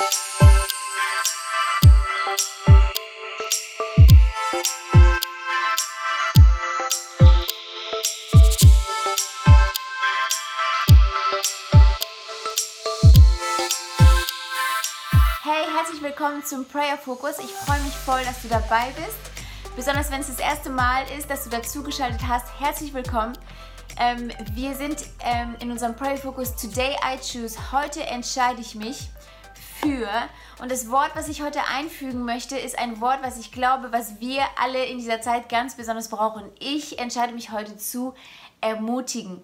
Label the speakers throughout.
Speaker 1: Hey, herzlich willkommen zum Prayer Focus. Ich freue mich voll, dass du dabei bist. Besonders wenn es das erste Mal ist, dass du dazugeschaltet hast. Herzlich willkommen. Ähm, wir sind ähm, in unserem Prayer Focus Today I Choose. Heute entscheide ich mich für. Und das Wort, was ich heute einfügen möchte, ist ein Wort, was ich glaube, was wir alle in dieser Zeit ganz besonders brauchen. Ich entscheide mich heute zu ermutigen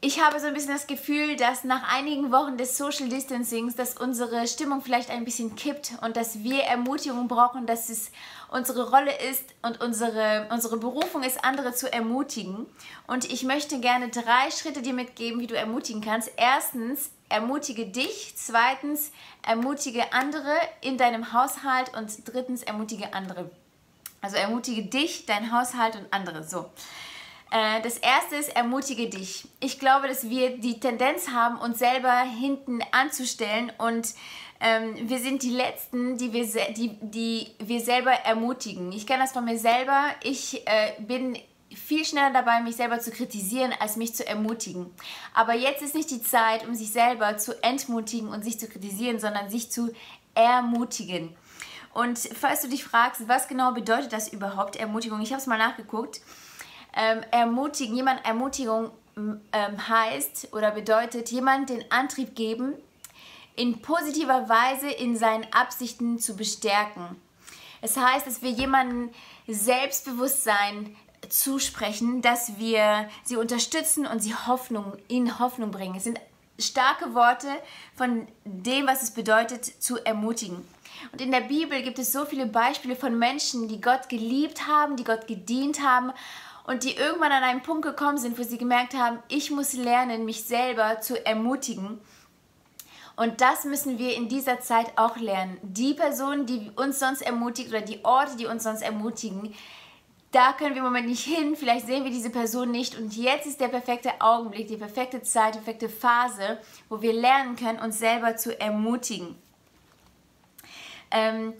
Speaker 1: ich habe so ein bisschen das Gefühl, dass nach einigen Wochen des Social Distancings, dass unsere Stimmung vielleicht ein bisschen kippt und dass wir Ermutigung brauchen, dass es unsere Rolle ist und unsere, unsere Berufung ist, andere zu ermutigen. Und ich möchte gerne drei Schritte dir mitgeben, wie du ermutigen kannst. Erstens, ermutige dich. Zweitens, ermutige andere in deinem Haushalt. Und drittens, ermutige andere. Also ermutige dich, dein Haushalt und andere. So. Äh, das erste ist, ermutige dich. Ich glaube, dass wir die Tendenz haben, uns selber hinten anzustellen und ähm, wir sind die Letzten, die wir, die, die wir selber ermutigen. Ich kenne das von mir selber. Ich äh, bin viel schneller dabei, mich selber zu kritisieren, als mich zu ermutigen. Aber jetzt ist nicht die Zeit, um sich selber zu entmutigen und sich zu kritisieren, sondern sich zu ermutigen. Und falls du dich fragst, was genau bedeutet das überhaupt, Ermutigung? Ich habe es mal nachgeguckt ähm, ermutigen, jemand Ermutigung ähm, heißt oder bedeutet, jemand den Antrieb geben, in positiver Weise in seinen Absichten zu bestärken. Es heißt, dass wir jemandem Selbstbewusstsein zusprechen, dass wir sie unterstützen und sie Hoffnung in Hoffnung bringen. Es sind starke Worte von dem, was es bedeutet, zu ermutigen. Und in der Bibel gibt es so viele Beispiele von Menschen, die Gott geliebt haben, die Gott gedient haben und die irgendwann an einen Punkt gekommen sind, wo sie gemerkt haben, ich muss lernen, mich selber zu ermutigen. Und das müssen wir in dieser Zeit auch lernen. Die Person, die uns sonst ermutigt oder die Orte, die uns sonst ermutigen, da können wir im Moment nicht hin, vielleicht sehen wir diese Person nicht und jetzt ist der perfekte Augenblick, die perfekte Zeit, die perfekte Phase, wo wir lernen können, uns selber zu ermutigen. Ähm,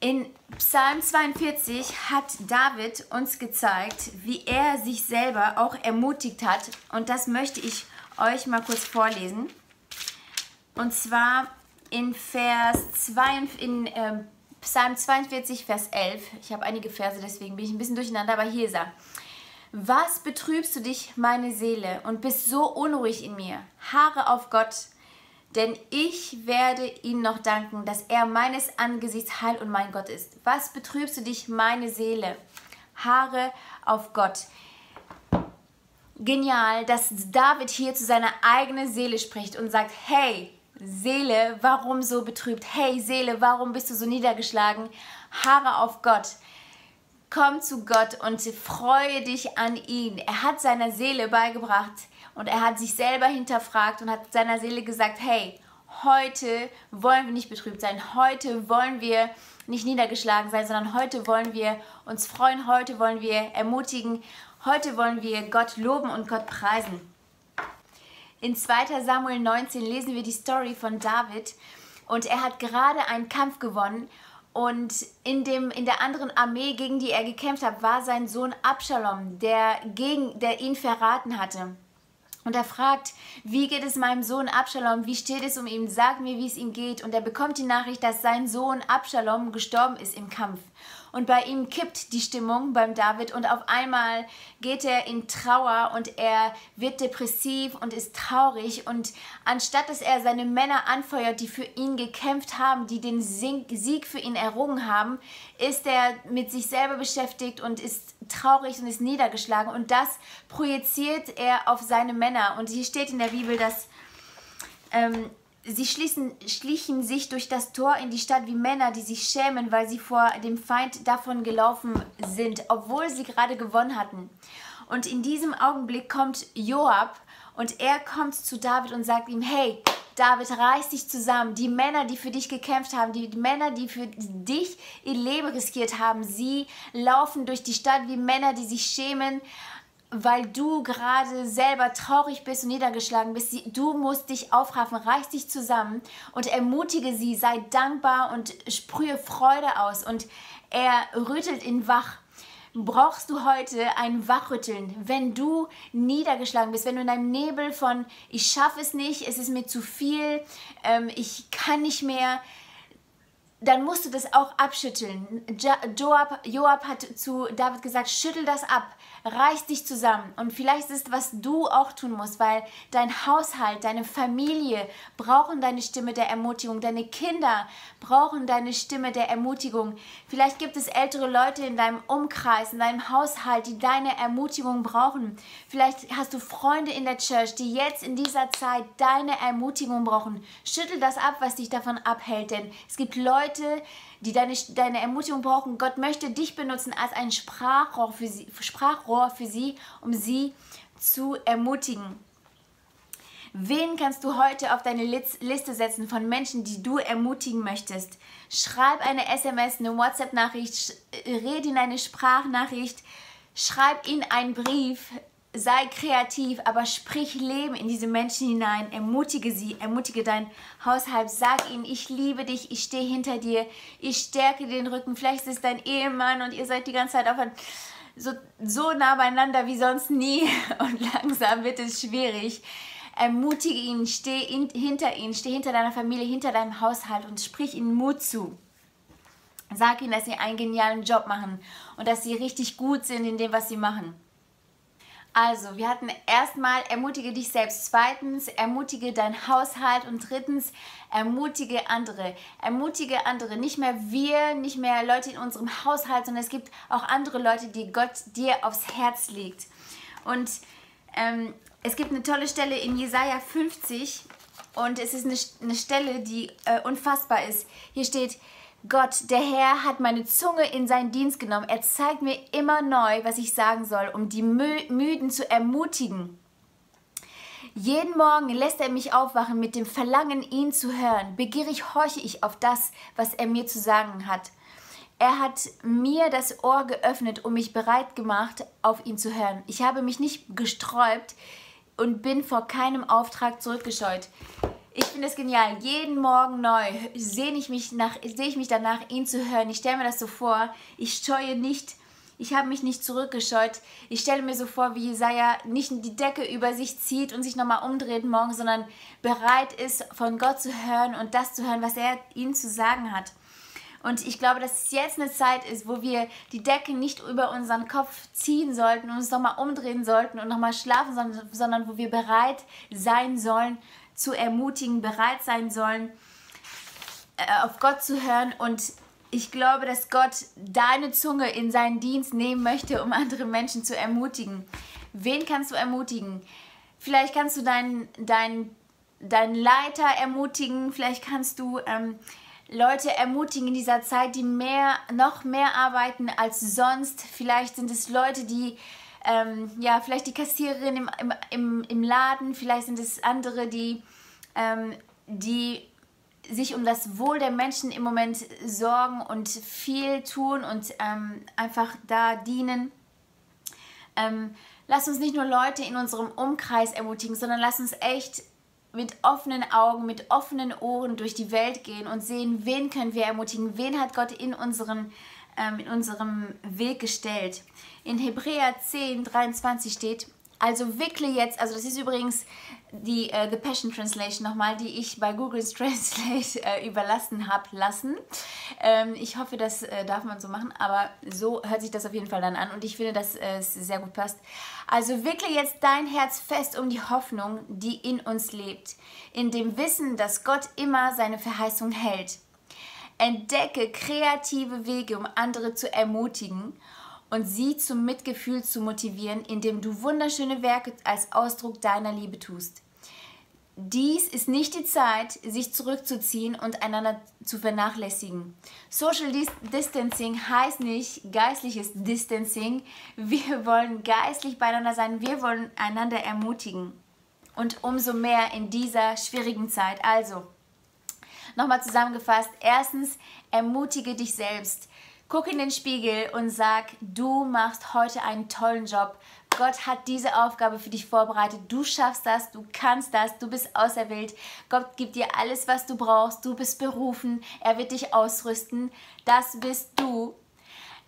Speaker 1: in Psalm 42 hat David uns gezeigt, wie er sich selber auch ermutigt hat. Und das möchte ich euch mal kurz vorlesen. Und zwar in Vers 2, in äh, Psalm 42, Vers 11. Ich habe einige Verse, deswegen bin ich ein bisschen durcheinander, aber hier ist er. Was betrübst du dich, meine Seele, und bist so unruhig in mir? Haare auf Gott, denn ich werde ihm noch danken, dass er meines Angesichts Heil und mein Gott ist. Was betrübst du dich, meine Seele? Haare auf Gott. Genial, dass David hier zu seiner eigenen Seele spricht und sagt, hey, Seele, warum so betrübt? Hey, Seele, warum bist du so niedergeschlagen? Haare auf Gott. Komm zu Gott und freue dich an ihn. Er hat seiner Seele beigebracht, und er hat sich selber hinterfragt und hat seiner Seele gesagt, hey, heute wollen wir nicht betrübt sein, heute wollen wir nicht niedergeschlagen sein, sondern heute wollen wir uns freuen, heute wollen wir ermutigen, heute wollen wir Gott loben und Gott preisen. In 2 Samuel 19 lesen wir die Story von David und er hat gerade einen Kampf gewonnen und in, dem, in der anderen Armee, gegen die er gekämpft hat, war sein Sohn Absalom, der, gegen, der ihn verraten hatte. Und er fragt, wie geht es meinem Sohn Absalom? Wie steht es um ihn? Sag mir, wie es ihm geht. Und er bekommt die Nachricht, dass sein Sohn Absalom gestorben ist im Kampf. Und bei ihm kippt die Stimmung beim David und auf einmal geht er in Trauer und er wird depressiv und ist traurig. Und anstatt dass er seine Männer anfeuert, die für ihn gekämpft haben, die den Sieg für ihn errungen haben, ist er mit sich selber beschäftigt und ist traurig und ist niedergeschlagen. Und das projiziert er auf seine Männer. Und hier steht in der Bibel, dass ähm, Sie schließen, schlichen sich durch das Tor in die Stadt wie Männer, die sich schämen, weil sie vor dem Feind davon gelaufen sind, obwohl sie gerade gewonnen hatten. Und in diesem Augenblick kommt Joab und er kommt zu David und sagt ihm, hey, David, reiß dich zusammen. Die Männer, die für dich gekämpft haben, die Männer, die für dich ihr Leben riskiert haben, sie laufen durch die Stadt wie Männer, die sich schämen weil du gerade selber traurig bist und niedergeschlagen bist. Du musst dich aufraffen, reiß dich zusammen und ermutige sie, sei dankbar und sprühe Freude aus. Und er rüttelt ihn wach. Brauchst du heute ein Wachrütteln, wenn du niedergeschlagen bist, wenn du in einem Nebel von ich schaffe es nicht, es ist mir zu viel, ähm, ich kann nicht mehr, dann musst du das auch abschütteln. Joab, Joab hat zu David gesagt, schüttel das ab, reiß dich zusammen. Und vielleicht ist es, was du auch tun musst, weil dein Haushalt, deine Familie brauchen deine Stimme der Ermutigung, deine Kinder brauchen deine Stimme der Ermutigung. Vielleicht gibt es ältere Leute in deinem Umkreis, in deinem Haushalt, die deine Ermutigung brauchen. Vielleicht hast du Freunde in der Church, die jetzt in dieser Zeit deine Ermutigung brauchen. Schüttel das ab, was dich davon abhält, denn es gibt Leute, Leute, die deine, deine Ermutigung brauchen. Gott möchte dich benutzen als ein Sprachrohr für sie, Sprachrohr für sie, um sie zu ermutigen. Wen kannst du heute auf deine Liste setzen von Menschen, die du ermutigen möchtest? Schreib eine SMS, eine WhatsApp-Nachricht, rede in eine Sprachnachricht, schreib ihnen einen Brief, sei kreativ, aber sprich Leben in diese Menschen hinein, ermutige sie, ermutige dein Haushalt, sag ihnen, ich liebe dich, ich stehe hinter dir, ich stärke den Rücken, vielleicht ist es dein Ehemann und ihr seid die ganze Zeit auf ein, so, so nah beieinander wie sonst nie und langsam wird es schwierig. Ermutige ihn, steh in, hinter ihnen, steh hinter deiner Familie, hinter deinem Haushalt und sprich ihnen Mut zu. Sag ihnen, dass sie einen genialen Job machen und dass sie richtig gut sind in dem, was sie machen. Also, wir hatten erstmal ermutige dich selbst, zweitens ermutige dein Haushalt und drittens ermutige andere. Ermutige andere, nicht mehr wir, nicht mehr Leute in unserem Haushalt, sondern es gibt auch andere Leute, die Gott dir aufs Herz legt. Und ähm, es gibt eine tolle Stelle in Jesaja 50 und es ist eine, eine Stelle, die äh, unfassbar ist. Hier steht, Gott, der Herr hat meine Zunge in seinen Dienst genommen. Er zeigt mir immer neu, was ich sagen soll, um die Müden zu ermutigen. Jeden Morgen lässt er mich aufwachen mit dem Verlangen, ihn zu hören. Begierig horche ich auf das, was er mir zu sagen hat. Er hat mir das Ohr geöffnet und mich bereit gemacht, auf ihn zu hören. Ich habe mich nicht gesträubt und bin vor keinem Auftrag zurückgescheut. Ich finde es genial. Jeden Morgen neu sehe ich mich nach, sehe ich mich danach, ihn zu hören. Ich stelle mir das so vor. Ich scheue nicht. Ich habe mich nicht zurückgescheut. Ich stelle mir so vor, wie Jesaja nicht die Decke über sich zieht und sich nochmal umdreht morgen, sondern bereit ist, von Gott zu hören und das zu hören, was er ihnen zu sagen hat. Und ich glaube, dass es jetzt eine Zeit ist, wo wir die Decke nicht über unseren Kopf ziehen sollten und uns nochmal umdrehen sollten und nochmal schlafen, sondern, sondern wo wir bereit sein sollen, zu ermutigen, bereit sein sollen, äh, auf Gott zu hören. Und ich glaube, dass Gott deine Zunge in seinen Dienst nehmen möchte, um andere Menschen zu ermutigen. Wen kannst du ermutigen? Vielleicht kannst du deinen, deinen, deinen Leiter ermutigen, vielleicht kannst du ähm, Leute ermutigen in dieser Zeit, die mehr, noch mehr arbeiten als sonst. Vielleicht sind es Leute, die ähm, ja, vielleicht die Kassiererin im, im, im, Laden, vielleicht sind es andere, die, ähm, die sich um das Wohl der Menschen im Moment sorgen und viel tun und ähm, einfach da dienen. Ähm, lass uns nicht nur Leute in unserem Umkreis ermutigen, sondern lass uns echt mit offenen Augen, mit offenen Ohren durch die Welt gehen und sehen, wen können wir ermutigen, wen hat Gott in unseren in unserem Weg gestellt. In Hebräer 10, 23 steht, also wickle jetzt, also das ist übrigens die uh, The Passion Translation nochmal, die ich bei Google Translate äh, überlassen habe lassen. Ähm, ich hoffe, das äh, darf man so machen, aber so hört sich das auf jeden Fall dann an und ich finde, dass äh, es sehr gut passt. Also wickle jetzt dein Herz fest um die Hoffnung, die in uns lebt, in dem Wissen, dass Gott immer seine Verheißung hält. Entdecke kreative Wege, um andere zu ermutigen und sie zum Mitgefühl zu motivieren, indem du wunderschöne Werke als Ausdruck deiner Liebe tust. Dies ist nicht die Zeit, sich zurückzuziehen und einander zu vernachlässigen. Social Distancing heißt nicht geistliches Distancing. Wir wollen geistlich beieinander sein. Wir wollen einander ermutigen. Und umso mehr in dieser schwierigen Zeit. Also, Nochmal zusammengefasst. Erstens, ermutige dich selbst. Guck in den Spiegel und sag, du machst heute einen tollen Job. Gott hat diese Aufgabe für dich vorbereitet. Du schaffst das, du kannst das, du bist auserwählt. Gott gibt dir alles, was du brauchst. Du bist berufen. Er wird dich ausrüsten. Das bist du.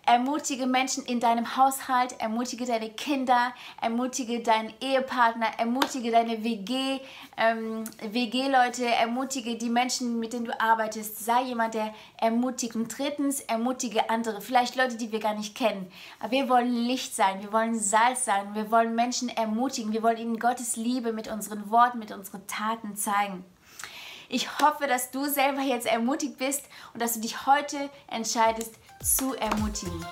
Speaker 1: Ermutige Menschen in deinem Haushalt, ermutige deine Kinder, ermutige deinen Ehepartner, ermutige deine WG, ähm, WG-Leute, ermutige die Menschen, mit denen du arbeitest. Sei jemand, der ermutigt. Und drittens, ermutige andere, vielleicht Leute, die wir gar nicht kennen. Aber wir wollen Licht sein, wir wollen Salz sein, wir wollen Menschen ermutigen, wir wollen ihnen Gottes Liebe mit unseren Worten, mit unseren Taten zeigen. Ich hoffe, dass du selber jetzt ermutigt bist und dass du dich heute entscheidest, zu ermutigen.